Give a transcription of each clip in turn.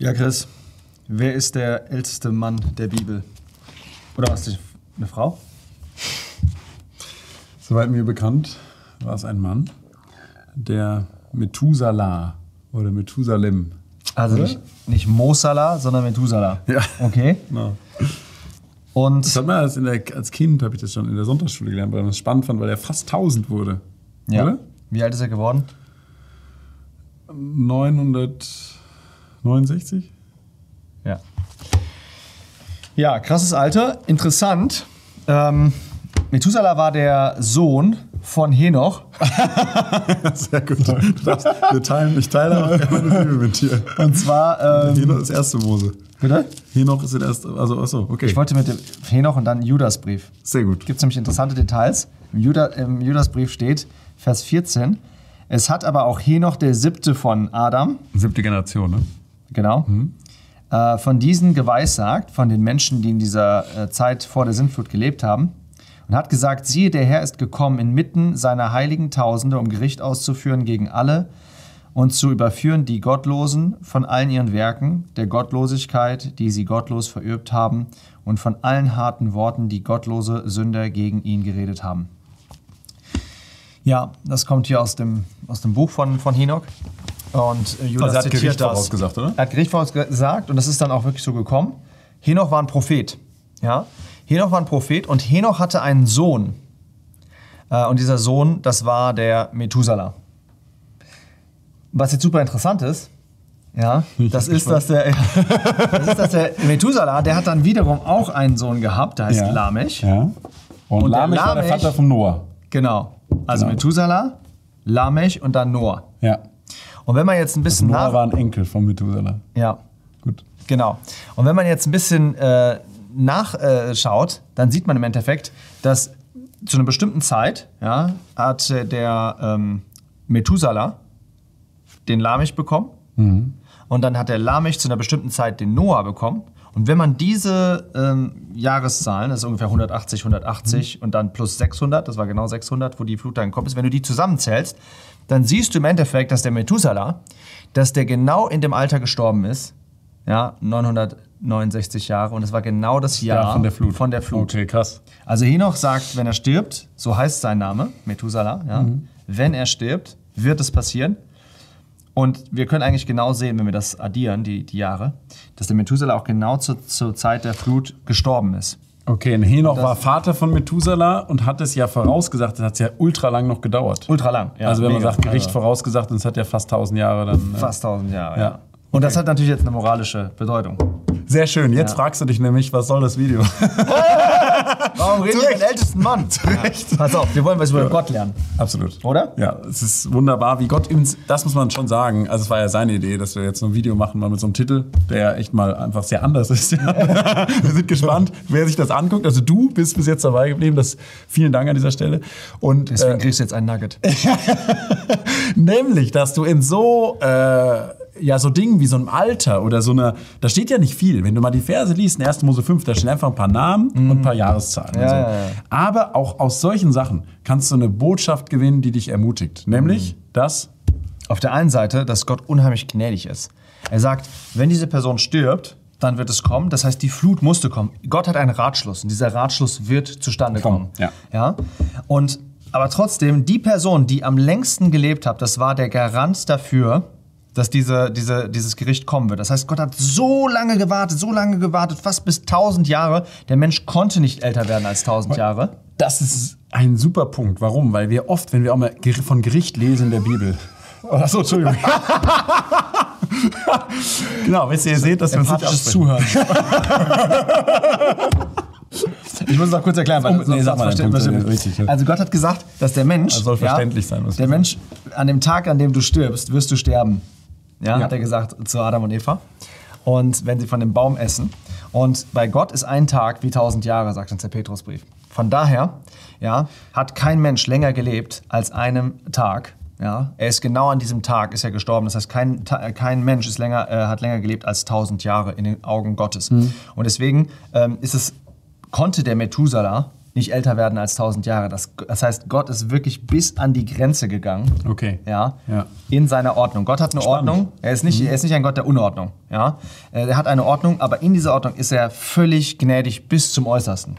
Ja, Chris, wer ist der älteste Mann der Bibel? Oder was, eine Frau? Soweit mir bekannt, war es ein Mann, der Methuselah oder Methusalem. Also Oder? nicht, nicht Mosala, sondern Methuselah. Ja. Okay. Genau. Und Das hat man als, der, als Kind, habe ich das schon in der Sonntagsschule gelernt, weil man es spannend fand, weil er fast 1000 wurde. ja. Oder? wie alt ist er geworden? 969? Ja. Ja, krasses Alter. Interessant. Ähm, Methuselah war der Sohn von Henoch. Sehr gut. Du darfst, wir teilen, ich teile gerne meine Bibel mit dir. Und zwar. Ähm, Henoch ist erste Mose. bitte? Henoch ist der erste, also achso, okay. Ich wollte mit dem Henoch und dann Judasbrief. Sehr gut. gibt es nämlich interessante Details. Im, Juda, Im Judasbrief steht, Vers 14, es hat aber auch Henoch der siebte von Adam, Siebte Generation, ne? Genau, äh, von diesen geweissagt, von den Menschen, die in dieser äh, Zeit vor der Sintflut gelebt haben, und hat gesagt, siehe, der Herr ist gekommen inmitten seiner heiligen Tausende, um Gericht auszuführen gegen alle und zu überführen die Gottlosen von allen ihren Werken, der Gottlosigkeit, die sie gottlos verübt haben, und von allen harten Worten, die gottlose Sünder gegen ihn geredet haben. Ja, das kommt hier aus dem, aus dem Buch von, von Henoch. Und äh, Judas Also hat zitiert Gericht das. vorausgesagt, oder? Er hat Gericht vorausgesagt und das ist dann auch wirklich so gekommen. Henoch war ein Prophet. Ja? Henoch war ein Prophet und Henoch hatte einen Sohn. Äh, und dieser Sohn, das war der Methuselah. Was jetzt super interessant ist, ja, das ist, dass der, das ist, dass der Methuselah, der hat dann wiederum auch einen Sohn gehabt, der heißt Ja. Lamech. Ja. Und, Und der Lamech war der Lamech- Vater von Noah. Genau. Also Genau. Methuselah, Lamech und dann Noah. Ja. Und wenn man jetzt ein bisschen Noah nach... war ein Enkel von Methuselah. Ja, Gut. Genau. Und wenn man jetzt ein bisschen äh, nachschaut, dann sieht man im Endeffekt, dass zu einer bestimmten Zeit ja, hat äh, der ähm, Methuselah den Lamech bekommen. Und dann hat der Lamech zu einer bestimmten Zeit den Noah bekommen. Und wenn man diese ähm, Jahreszahlen, das ist ungefähr 180, 180 und dann plus 600, das war genau 600, wo die Flut dann gekommen ist, wenn du die zusammenzählst, dann siehst du im Endeffekt, dass der Methuselah, dass der genau in dem Alter gestorben ist, ja, 969 Jahre und es war genau das Jahr Ja, von der Flut. Von der Flut. Okay, krass. Also Henoch sagt, wenn er stirbt, so heißt sein Name, Methuselah, ja, wenn er stirbt, wird es passieren. Und wir können eigentlich genau sehen, wenn wir das addieren, die, die Jahre, dass der Methuselah auch genau zur, zur Zeit der Flut gestorben ist. Okay, und Henoch war Vater von Methuselah und hat es ja vorausgesagt. Das hat ja ultra lang noch gedauert. Ultra lang. Ja, also wenn man mega. sagt, Gericht Also vorausgesagt, und es hat ja fast 1000 Jahre dann. äh, Fast 1000 Jahre, Ja. ja. Und das hat natürlich jetzt eine moralische Bedeutung. Sehr schön. Jetzt fragst du dich nämlich, was soll das Video? Warum reden wir den ältesten Mann? Recht. Pass auf, wir wollen was über Gott lernen. Absolut. Oder? Ja, es ist wunderbar, wie Gott uns, das muss man schon sagen. Also es war ja seine Idee, dass wir jetzt so ein Video machen, mal mit so einem Titel, der echt mal einfach sehr anders ist. Ja. wir sind gespannt, wer sich das anguckt. Also du bist bis jetzt dabei geblieben. Das, vielen Dank an dieser Stelle. Und Deswegen äh, kriegst du jetzt ein Nugget. nämlich, dass du in so äh, ja so Dingen wie so einem Alter oder so einer, da steht ja nicht viel. Wenn du mal die Verse liest, in 1. Mose 5, da stehen einfach ein paar Namen und ein paar Jahreszahlen. Ja, so. ja, ja. Aber auch aus solchen Sachen kannst du eine Botschaft gewinnen, die dich ermutigt. Nämlich, dass Auf der einen Seite, dass Gott unheimlich gnädig ist. Er sagt, wenn diese Person stirbt, dann wird es kommen. Das heißt, die Flut musste kommen. Gott hat einen Ratschluss und dieser Ratschluss wird zustande Kommen, kommen. ja. ja. Und aber trotzdem, die Person, die am längsten gelebt hat, das war der Garant dafür, dass diese, diese, dieses Gericht kommen wird. Das heißt, Gott hat so lange gewartet, so lange gewartet, fast bis 1000 Jahre. Der Mensch konnte nicht älter werden als 1000 Jahre. Das ist ein super Punkt. Warum? Weil wir oft, wenn wir auch mal von Gericht lesen in der Bibel. Achso, Entschuldigung. genau, wisst ihr, ihr seht, dass wir uns nicht. Zuhören. ich muss noch kurz erklären, weil Um- nee, sag mal ja, richtig, ja. Also Gott hat gesagt, dass der Mensch, Das soll verständlich sein, was der Mensch, an dem Tag, an dem du stirbst, wirst du sterben. Ja, Ja. hat er gesagt zu Adam und Eva. Und wenn sie von dem Baum essen. Und bei Gott ist ein Tag wie tausend Jahre, sagt uns der Petrusbrief. Von daher ja, hat kein Mensch länger gelebt als einem Tag. Ja, er ist genau an diesem Tag ist er gestorben. Das heißt, kein, äh, kein Mensch ist länger, äh, hat länger gelebt als tausend Jahre in den Augen Gottes. Und deswegen ähm, ist es, konnte der Methuselah nicht älter werden als 1000 Jahre. Das, das heißt, Gott ist wirklich bis an die Grenze gegangen. Okay. Ja, Ja. in seiner Ordnung. Gott hat eine Spannend. Ordnung. Er ist, nicht, er ist nicht ein Gott der Unordnung. Ja? Äh, Er hat eine Ordnung, aber in dieser Ordnung ist er völlig gnädig bis zum Äußersten.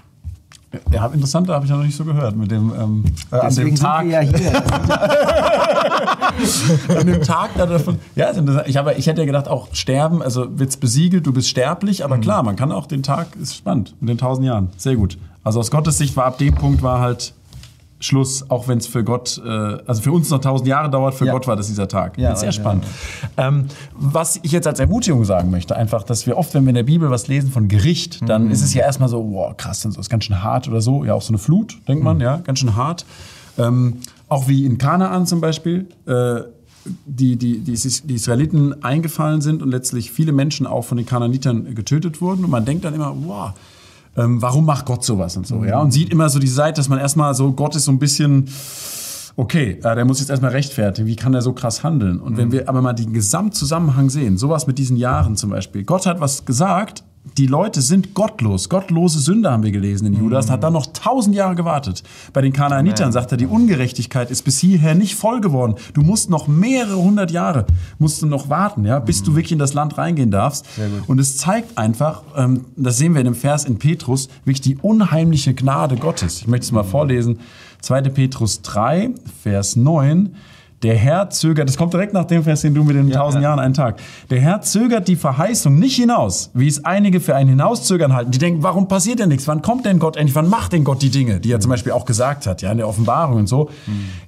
Ja, interessant, habe ich noch nicht so gehört mit dem, ähm, an Deswegen dem sind Tag. wir ja hier. an dem Tag da davon. Ja, ich, aber ich hätte ja gedacht, auch sterben, also wird's besiegelt, du bist sterblich, Mhm. aber klar, man kann auch den Tag, ist spannend, mit den tausend Jahren. Sehr gut. Also aus Gottes Sicht war ab dem Punkt war halt Schluss, auch wenn es für Gott, äh, also für uns noch tausend Jahre dauert, für Ja. Gott war das dieser Tag. Ja, sehr ja, spannend. Ähm, was ich jetzt als Ermutigung sagen möchte, einfach, dass wir oft, wenn wir in der Bibel was lesen von Gericht, dann Mhm. ist es ja erstmal so, wow, krass, so ist ganz schön hart oder so. Ja, auch so eine Flut, denkt Mhm. man, ja, ganz schön hart. Ähm, auch wie in Kanaan zum Beispiel, äh, die, die, die, die Israeliten eingefallen sind und letztlich viele Menschen auch von den Kananitern getötet wurden. Und man denkt dann immer, wow, ähm, warum macht Gott sowas und so, ja? Und sieht immer so die Seite, dass man erstmal so, Gott ist so ein bisschen, okay, äh, der muss jetzt erstmal rechtfertigen, wie kann er so krass handeln? Und wenn wir aber mal den Gesamtzusammenhang sehen, sowas mit diesen Jahren zum Beispiel, Gott hat was gesagt, die Leute sind gottlos, gottlose Sünder haben wir gelesen in Judas, hat dann noch tausend Jahre gewartet. Bei den Kanaanitern sagt er, die Ungerechtigkeit ist bis hierher nicht voll geworden. Du musst noch mehrere hundert Jahre, musst du noch warten, ja, bis du wirklich in das Land reingehen darfst. Und es zeigt einfach, ähm, das sehen wir in dem Vers in Petrus, wirklich die unheimliche Gnade Gottes. Ich möchte es mal vorlesen. 2. Petrus 3, Vers 9. Der Herr zögert, das kommt direkt nach dem Vers, den du mit den tausend ja. Jahren einen Tag. Der Herr zögert die Verheißung nicht hinaus, wie es einige für ein Hinauszögern halten. Die denken, warum passiert denn nichts? Wann kommt denn Gott endlich? Wann macht denn Gott die Dinge, die er zum Beispiel auch gesagt hat, ja, in der Offenbarung und so?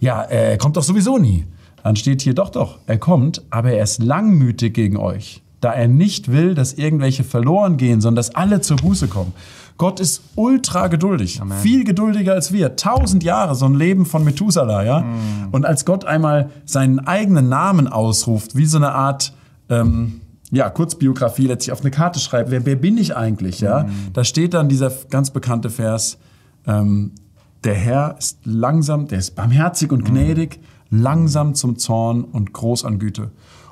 Ja, er kommt doch sowieso nie. Dann steht hier, doch, doch, er kommt, aber er ist langmütig gegen euch, da er nicht will, dass irgendwelche verloren gehen, sondern dass alle zur Buße kommen. Gott ist ultra geduldig, viel geduldiger als wir. Tausend Jahre, so ein Leben von Methuselah, ja. Und als Gott einmal seinen eigenen Namen ausruft, wie so eine Art ähm, ja, Kurzbiografie letztlich auf eine Karte schreibt, wer, wer bin ich eigentlich, ja? Da steht dann dieser ganz bekannte Vers, ähm, der Herr ist langsam, der ist barmherzig und gnädig, langsam zum Zorn und groß an Güte.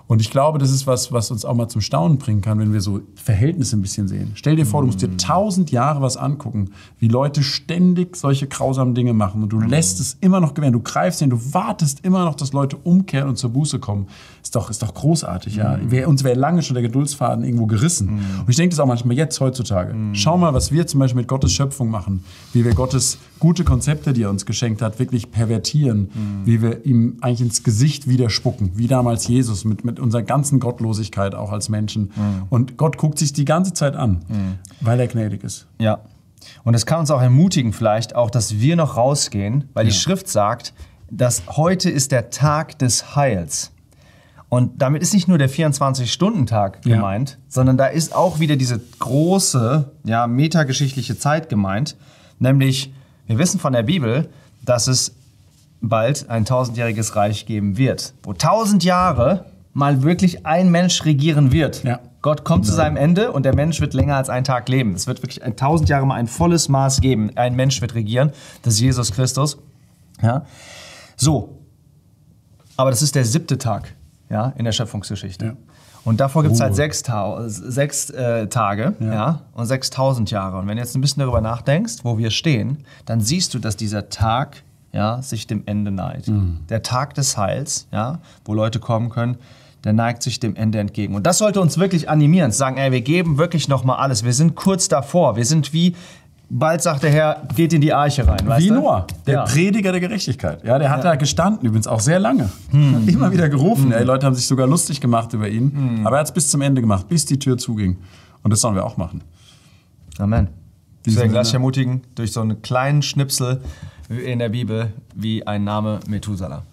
Und ich glaube, das ist was, was uns auch mal zum Staunen bringen kann, wenn wir so Verhältnisse ein bisschen sehen. Stell dir vor, du musst dir tausend Jahre was angucken, wie Leute ständig solche grausamen Dinge machen und du lässt es immer noch gewähren. Du greifst hin, du wartest immer noch, dass Leute umkehren und zur Buße kommen. Ist doch, ist doch großartig, ja. Wär, uns wäre lange schon der Geduldsfaden irgendwo gerissen. Und ich denke das auch manchmal jetzt heutzutage. Schau mal, was wir zum Beispiel mit Gottes Schöpfung machen, wie wir Gottes gute Konzepte, die er uns geschenkt hat, wirklich pervertieren, wie wir ihm eigentlich ins Gesicht wieder spucken, wie damals Jesus mit, mit unserer ganzen Gottlosigkeit auch als Menschen. Und Gott guckt sich die ganze Zeit an, weil er gnädig ist. Ja. Und es kann uns auch ermutigen, vielleicht auch, dass wir noch rausgehen, weil die Schrift sagt, dass heute ist der Tag des Heils. Und damit ist nicht nur der 24-Stunden-Tag Ja. gemeint, sondern da ist auch wieder diese große, ja, metageschichtliche Zeit gemeint. Nämlich, wir wissen von der Bibel, dass es bald ein tausendjähriges Reich geben wird, wo tausend Jahre mal wirklich ein Mensch regieren wird. Ja. Gott kommt zu seinem Ende und der Mensch wird länger als einen Tag leben. Es wird wirklich ein tausend Jahre mal ein volles Maß geben. Ein Mensch wird regieren, das ist Jesus Christus. Ja. So, aber das ist der siebte Tag ja, in der Schöpfungsgeschichte. Ja. Und davor gibt es halt sechs, Tau sechs äh, Tage ja. und 6000 Jahre. Und wenn du jetzt ein bisschen darüber nachdenkst, wo wir stehen, dann siehst du, dass dieser Tag ja, sich dem Ende neigt. Mhm. Der Tag des Heils, ja, wo Leute kommen können, der neigt sich dem Ende entgegen. Und das sollte uns wirklich animieren, zu sagen, ey, wir geben wirklich noch mal alles. Wir sind kurz davor. Wir sind wie, bald sagt der Herr, geht in die Arche rein. Wie? Noah, der Ja. Prediger der Gerechtigkeit. Ja, der hat da gestanden, übrigens auch sehr lange. Hat immer wieder gerufen. Ja, die Leute haben sich sogar lustig gemacht über ihn. Aber er hat es bis zum Ende gemacht, bis die Tür zuging. Und das sollen wir auch machen. Amen. Deswegen lass dich Sinne. ermutigen durch so einen kleinen Schnipsel in der Bibel wie ein Name Methuselah.